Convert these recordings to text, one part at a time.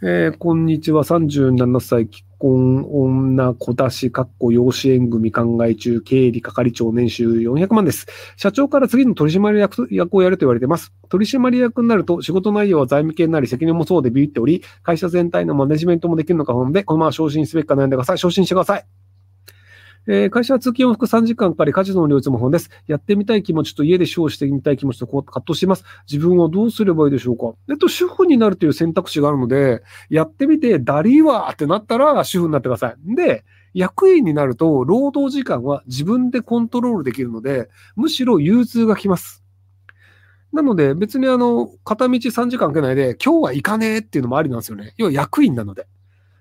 えーこんにちは。37歳、既婚、女、子出し、かっこ養子縁組考え中、経理係長年収400万です。社長から次の取締役役をやると言われています。取締役になると仕事内容は財務系になり責任もそうでビビっており、会社全体のマネジメントもできるのか不安で、このまま昇進すべきか悩んでください。昇進してください。えー会社は通勤往復3時間かかり、家事の両立も不安です。やってみたい気持ちと家でショーをしてみたい気持ちとこう葛藤しています。自分はどうすればいいでしょうかえっと、主婦になるという選択肢があるので、やってみて、ダリーわーってなったら主婦になってください。で、役員になると、労働時間は自分でコントロールできるので、むしろ融通がきます。なので、別にあの、片道3時間かけないで、今日は行かねえっていうのもありなんですよね。要は役員なので。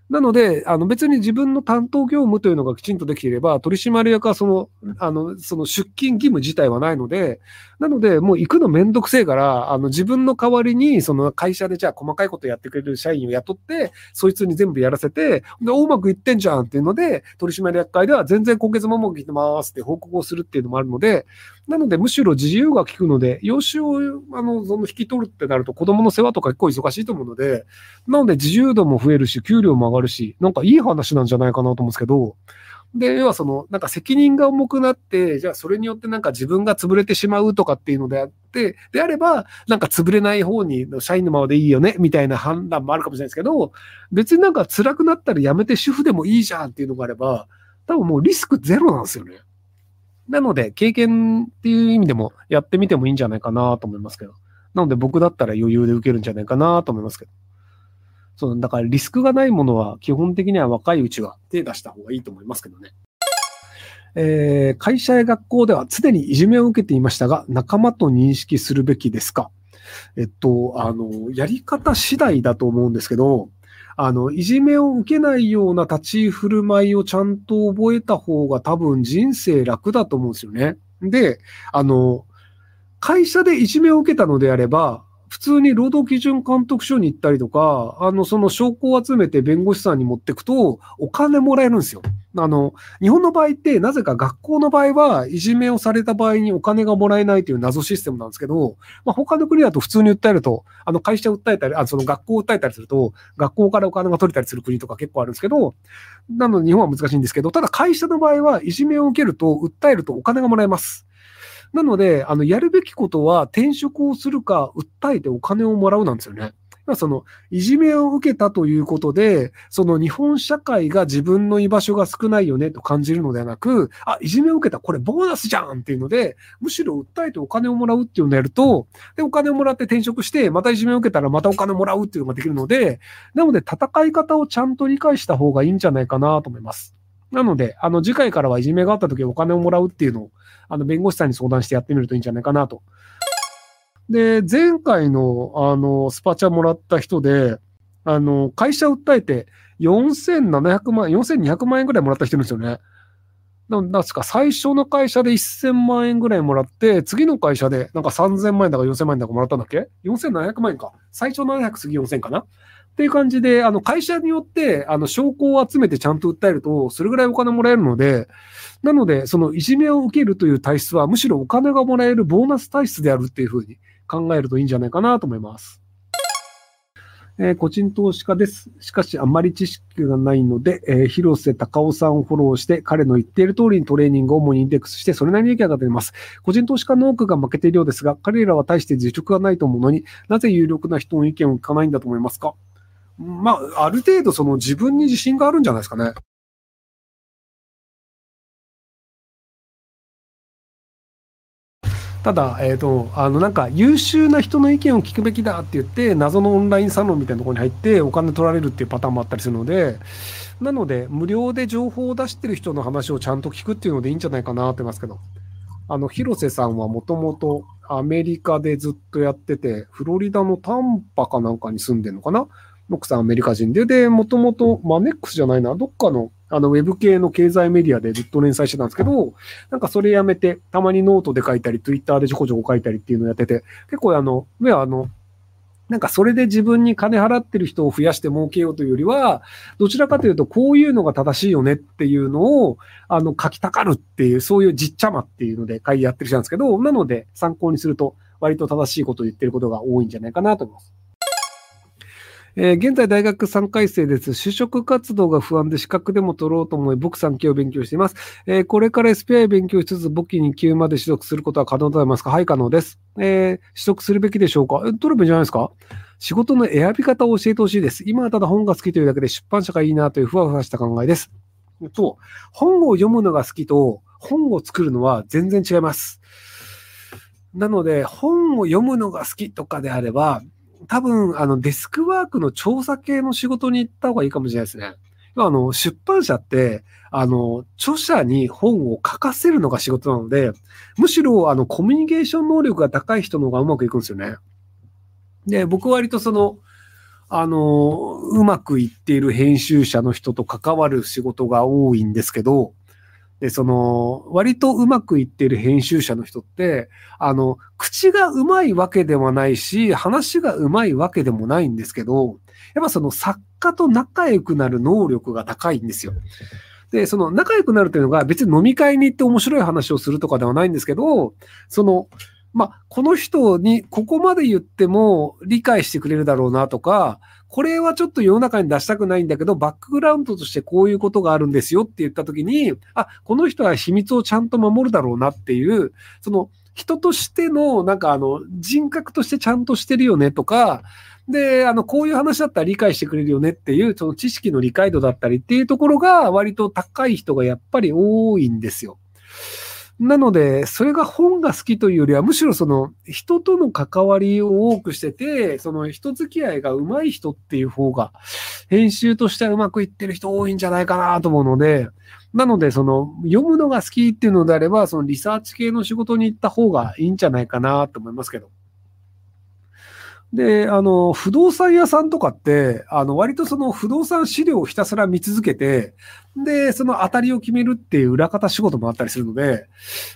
なので、あの別に自分の担当業務というのがきちんとできていれば、取締役はその、あの、その出勤義務自体はないので、なので、もう行くのめんどくせえから、あの自分の代わりに、その会社でじゃあ細かいことやってくれる社員を雇って、そいつに全部やらせて、で、うまくいってんじゃんっていうので、取締役会では全然今月もうまくいてますって報告をするっていうのもあるので、なので、むしろ自由が利くので、養子を、あの、その引き取るってなると子供の世話とか結構忙しいと思うので、なので自由度も増えるし、給料も上がるし、なんかいい話なんじゃないかなと思うんですけど、で、要はその、なんか責任が重くなって、じゃあそれによってなんか自分が潰れてしまうとかっていうのであって、であれば、なんか潰れない方に、社員のままでいいよね、みたいな判断もあるかもしれないですけど、別になんか辛くなったら辞めて主婦でもいいじゃんっていうのがあれば、多分もうリスクゼロなんですよね。なので、経験っていう意味でもやってみてもいいんじゃないかなと思いますけど。なので僕だったら余裕で受けるんじゃないかなと思いますけど。そう、だからリスクがないものは基本的には若いうちは手出した方がいいと思いますけどね。えー会社や学校では常にいじめを受けていましたが、仲間と認識するべきですか？えっと、あの、やり方次第だと思うんですけど、あの、いじめを受けないような立ち振る舞いをちゃんと覚えた方が多分人生楽だと思うんですよね。で、あの、会社でいじめを受けたのであれば、普通に労働基準監督署に行ったりとか、あの、その証拠を集めて弁護士さんに持ってくと、お金もらえるんですよ。あの、日本の場合って、なぜか学校の場合は、いじめをされた場合にお金がもらえないという謎システムなんですけど、まあ、他の国だと普通に訴えると、あの、会社を訴えたり、あその学校を訴えたりすると、学校からお金が取れたりする国とか結構あるんですけど、なので日本は難しいんですけど、ただ会社の場合はいじめを受けると、訴えるとお金がもらえます。なので、あの、やるべきことは転職をするか、訴えてお金をもらうなんですよね。その、いじめを受けたということで、その日本社会が自分の居場所が少ないよねと感じるのではなく、あ、いじめを受けた、これボーナスじゃんっていうので、むしろ訴えてお金をもらうっていうのをやると、で、お金をもらって転職して、またいじめを受けたらまたお金をもらうっていうのができるので、なので戦い方をちゃんと理解した方がいいんじゃないかなと思います。なので、あの、次回からはいじめがあった時お金をもらうっていうのを、あの、弁護士さんに相談してやってみるといいんじゃないかなと。で、前回の、あの、スパチャもらった人で、あの、会社訴えて4700万、4200万円ぐらいもらった人いるんですよね。ななんですか、最初の会社で1000万円ぐらいもらって、次の会社でなんか3000万円だか4000万円だかもらったんだっけ ?4700 万円か。最初700、次4000かな？っていう感じで、あの、会社によって、あの、証拠を集めてちゃんと訴えると、それぐらいお金もらえるので、なので、そのいじめを受けるという体質は、むしろお金がもらえるボーナス体質であるっていうふうに考えるといいんじゃないかなと思います。えー個人投資家です。しかし、あまり知識がないので、えー広瀬隆夫さんをフォローして、彼の言っている通りにトレーニングを主にインデックスして、それなりに利益が出ます。個人投資家の多くが負けているようですが、彼らは大して実力がないと思うのになぜ有力な人の意見を聞かないんだと思いますか？まあ、ある程度その自分に自信があるんじゃないですかね。ただ、えっ、と、あの、なんか、優秀な人の意見を聞くべきだって言って、謎のオンラインサロンみたいなところに入って、お金取られるっていうパターンもあったりするので、なので、無料で情報を出してる人の話をちゃんと聞くっていうのでいいんじゃないかなってますけど。あの、広瀬さんはもともとアメリカでずっとやってて、フロリダのタンパかなんかに住んでるのかな？奥さんアメリカ人で、で、もともとマネックスじゃないな、どっかのあのウェブ系の経済メディアでずっと連載してたんですけど、なんかそれやめて、たまにノートで書いたり、ツイッターでちょこちょこ書いたりっていうのをやってて、結構あの、いや、あの、なんかそれで自分に金払ってる人を増やして儲けようというよりは、どちらかというと、こういうのが正しいよねっていうのを、あの、書きたかるっていう、そういうじっちゃまっていうので会やってる人なんですけど、なので参考にすると、割と正しいことを言ってることが多いんじゃないかなと思います。えー現在大学3回生です。就職活動が不安で資格でも取ろうと思い、僕3級を勉強しています。えーこれから SPI 勉強しつつ、簿記2級まで取得することは可能となりますかはい、可能です。えー取得するべきでしょうか？取ればいいんじゃないですか？仕事の選び方を教えてほしいです。今はただ本が好きというだけで出版社がいいなというふわふわした考えです。と、本を読むのが好きと、本を作るのは全然違います。なので、本を読むのが好きとかであれば、多分、あの、デスクワークの調査系の仕事に行った方がいいかもしれないですね。あの、出版社って、あの、著者に本を書かせるのが仕事なので、むしろ、あの、コミュニケーション能力が高い人の方がうまくいくんですよね。で、僕割とその、あの、うまくいっている編集者の人と関わる仕事が多いんですけど、で、その、割とうまくいってる編集者の人って、あの、口がうまいわけではないし、話がうまいわけでもないんですけど、やっぱその作家と仲良くなる能力が高いんですよ。で、その仲良くなるというのが別に飲み会に行って面白い話をするとかではないんですけど、その、まあ、この人にここまで言っても理解してくれるだろうなとか、これはちょっと世の中に出したくないんだけど、バックグラウンドとしてこういうことがあるんですよって言ったときに、あ、この人は秘密をちゃんと守るだろうなっていう、その人としての、なんかあの、人格としてちゃんとしてるよねとか、で、あの、こういう話だったら理解してくれるよねっていう、その知識の理解度だったりっていうところが割と高い人がやっぱり多いんですよ。なので、それが本が好きというよりは、むしろその人との関わりを多くしてて、その人付き合いが上手い人っていう方が、編集としてはうまくいってる人多いんじゃないかなと思うので、なので、その読むのが好きっていうのであれば、そのリサーチ系の仕事に行った方がいいんじゃないかなと思いますけど。で、あの、不動産屋さんとかって、あの、割とその不動産資料をひたすら見続けて、で、その当たりを決めるっていう裏方仕事もあったりするので、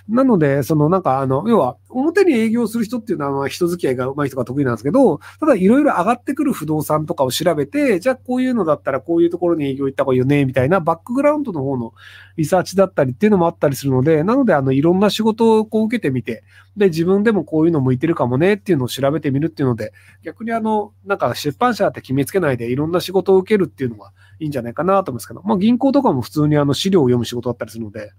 なので、そのなんかあの、要は、表に営業する人っていうのは人付き合いが上手い人が得意なんですけど、ただいろいろ上がってくる不動産とかを調べて、じゃあこういうのだったらこういうところに営業行った方がいいよね、みたいなバックグラウンドの方のリサーチだったりっていうのもあったりするので、なのであの、いろんな仕事をこう受けてみて、で、自分でもこういうの向いてるかもねっていうのを調べてみるっていうので、逆にあの、なんか出版社って決めつけないでいろんな仕事を受けるっていうのがいいんじゃないかなと思うんですけど、まあ銀行とかも普通にあの資料を読む仕事だったりするので、